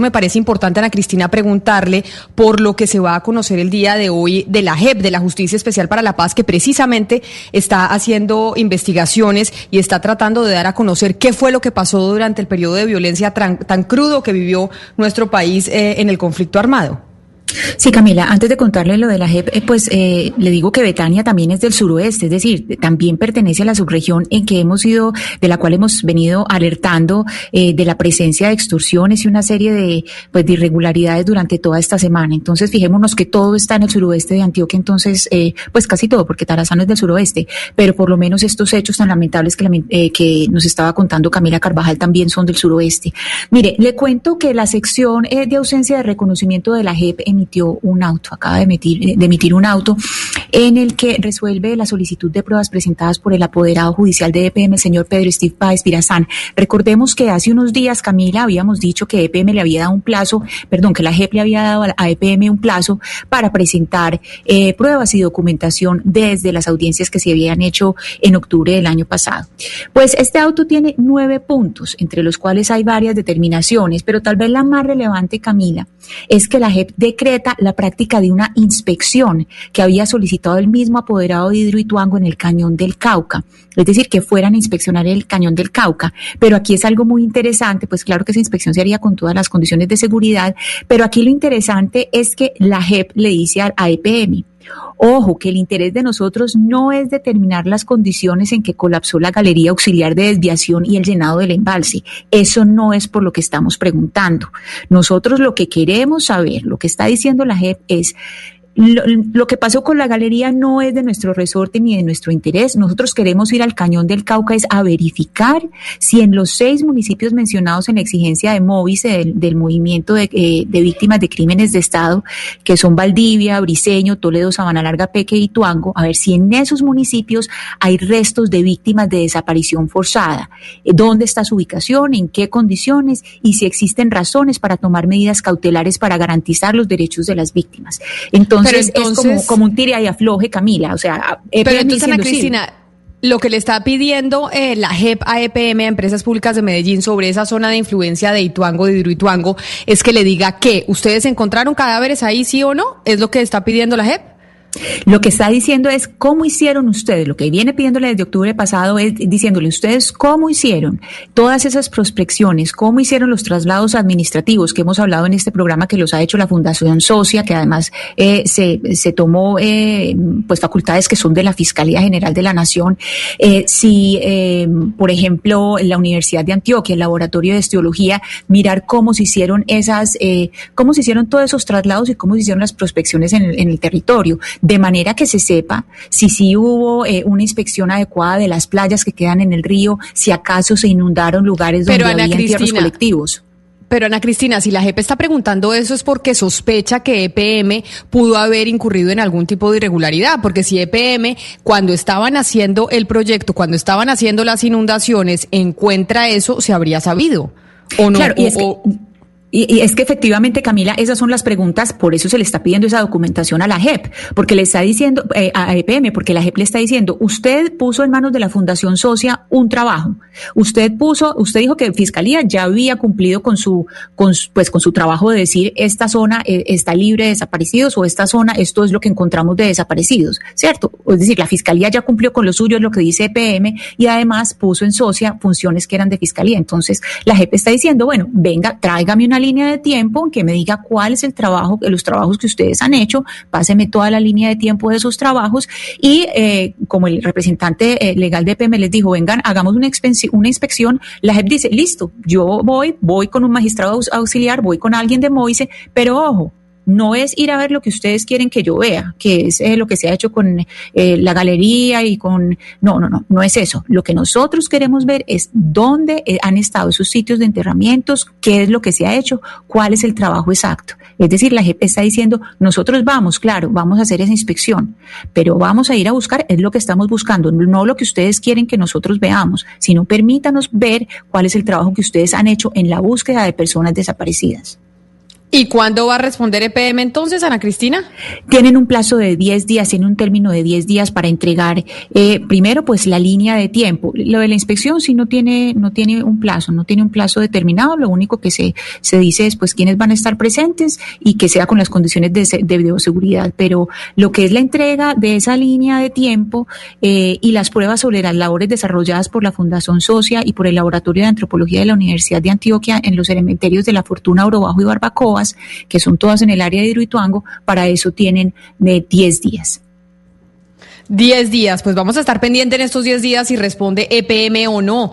me parece importante, Ana Cristina, preguntarle por lo que se va a conocer el día de hoy de la JEP, de la Justicia Especial para la Paz, que precisamente está haciendo investigaciones y está tratando de dar a conocer qué fue lo que pasó durante el periodo de violencia tan, crudo que vivió nuestro país eh, en el conflicto armado. Sí, Camila, antes de contarle lo de la JEP, eh, pues eh, le digo que Betania también es del suroeste, es decir, también pertenece a la subregión en que hemos ido, de la cual hemos venido alertando eh, de la presencia de extorsiones y una serie de, pues, de irregularidades durante toda esta semana. Entonces, fijémonos que todo está en el suroeste de Antioquia, entonces, pues casi todo, porque Tarazano es del suroeste, pero por lo menos estos hechos tan lamentables que, que nos estaba contando Camila Carvajal también son del suroeste. Mire, le cuento que la sección de ausencia de reconocimiento de la JEP en emitió un auto, acaba de emitir, de emitir un auto en el que resuelve la solicitud de pruebas presentadas por el apoderado judicial de EPM, el señor Pedro Steve Páez Virazán. Recordemos que hace unos días, Camila, habíamos dicho que EPM le había dado un plazo, perdón, que la JEP le había dado a EPM un plazo para presentar eh, pruebas y documentación desde las audiencias que se habían hecho en octubre del año pasado. Pues este auto tiene nueve puntos, entre los cuales hay varias determinaciones, pero tal vez la más relevante, Camila, es que la JEP decreta la práctica de una inspección que había solicitado el mismo apoderado de Hidroituango en el cañón del Cauca, es decir, que fueran a inspeccionar el cañón del Cauca. Pero aquí es algo muy interesante, pues claro que esa inspección se haría con todas las condiciones de seguridad, pero aquí lo interesante es que la JEP le dice a EPM, Ojo, que el interés de nosotros no es determinar las condiciones en que colapsó la galería auxiliar de desviación y el llenado del embalse. Eso no es por lo que estamos preguntando. Nosotros lo que queremos saber, lo que está diciendo la JEP es lo, que pasó con la galería no es de nuestro resorte ni de nuestro interés. Nosotros queremos ir al Cañón del Cauca es a verificar si en los seis municipios mencionados en la exigencia de Móvice del, movimiento de, eh, de, víctimas de crímenes de Estado, que son Valdivia, Briseño, Toledo, Sabana Larga, Peque y Tuango, a ver si en esos municipios hay restos de víctimas de desaparición forzada. Eh, ¿Dónde está su ubicación? ¿En qué condiciones? Y si existen razones para tomar medidas cautelares para garantizar los derechos de las víctimas. Entonces, es como, como, un tire y afloje, Camila. O sea, pero entonces, Ana Cristina, lo que le está pidiendo eh, la JEP a EPM, a Empresas Públicas de Medellín, sobre esa zona de influencia de Ituango, de Hidroituango, es que le diga que ustedes encontraron cadáveres ahí, sí o no. ¿Es lo que está pidiendo la JEP? Lo que está diciendo es cómo hicieron ustedes, lo que viene pidiéndole desde octubre pasado es diciéndole ustedes cómo hicieron todas esas prospecciones, cómo hicieron los traslados administrativos que hemos hablado en este programa que los ha hecho la Fundación Socia, que además eh, se, se, tomó eh, pues facultades que son de la Fiscalía General de la Nación. Eh, si, eh, por ejemplo, la Universidad de Antioquia, el Laboratorio de Esteología, mirar cómo se hicieron esas, eh, cómo se hicieron todos esos traslados y cómo se hicieron las prospecciones en el, en el territorio de manera que se sepa si sí hubo eh, una inspección adecuada de las playas que quedan en el río, si acaso se inundaron lugares donde había entierros colectivos. Pero Ana Cristina, si la JEP está preguntando eso es porque sospecha que EPM pudo haber incurrido en algún tipo de irregularidad, porque si EPM cuando estaban haciendo el proyecto, cuando estaban haciendo las inundaciones, encuentra eso, se habría sabido. ¿O no? Claro, y es que, y, es que efectivamente, Camila, esas son las preguntas, por eso se le está pidiendo esa documentación a la JEP, porque le está diciendo, eh, a EPM, porque la JEP le está diciendo, usted puso en manos de la Fundación Socia un trabajo, usted puso, usted dijo que Fiscalía ya había cumplido con su, con, pues con su trabajo de decir, esta zona eh, está libre de desaparecidos o esta zona, esto es lo que encontramos de desaparecidos, ¿cierto? Es decir, la Fiscalía ya cumplió con lo suyo, es lo que dice EPM, y además puso en Socia funciones que eran de Fiscalía. Entonces, la JEP está diciendo, bueno, venga, tráigame una línea de tiempo que me diga cuál es el trabajo, los trabajos que ustedes han hecho, páseme toda la línea de tiempo de esos trabajos y eh, como el representante eh, legal de PM les dijo, vengan, hagamos una, una inspección, la JEP dice, listo, yo voy, voy con un magistrado auxiliar, voy con alguien de Moise, pero ojo, no es ir a ver lo que ustedes quieren que yo vea, que es eh, lo que se ha hecho con eh, la galería y con... No, no, no, no es eso. Lo que nosotros queremos ver es dónde eh, han estado esos sitios de enterramientos, qué es lo que se ha hecho, cuál es el trabajo exacto. Es decir, la JEP está diciendo, nosotros vamos, claro, vamos a hacer esa inspección, pero vamos a ir a buscar, es lo que estamos buscando, no lo que ustedes quieren que nosotros veamos, sino permítanos ver cuál es el trabajo que ustedes han hecho en la búsqueda de personas desaparecidas. ¿Y cuándo va a responder EPM entonces, Ana Cristina? Tienen un plazo de 10 días, tienen un término de 10 días para entregar eh, primero pues la línea de tiempo. Lo de la inspección sí no tiene, no tiene un plazo, no tiene un plazo determinado, lo único que se, se dice es pues quiénes van a estar presentes y que sea con las condiciones de, de bioseguridad, pero lo que es la entrega de esa línea de tiempo eh, y las pruebas sobre las labores desarrolladas por la Fundación Socia y por el Laboratorio de Antropología de la Universidad de Antioquia en los cementerios de La Fortuna, Orobajo y Barbacoa, que son todas en el área de Hidroituango, para eso tienen de 10 días. 10 días, pues vamos a estar pendientes en estos 10 días si responde EPM o no.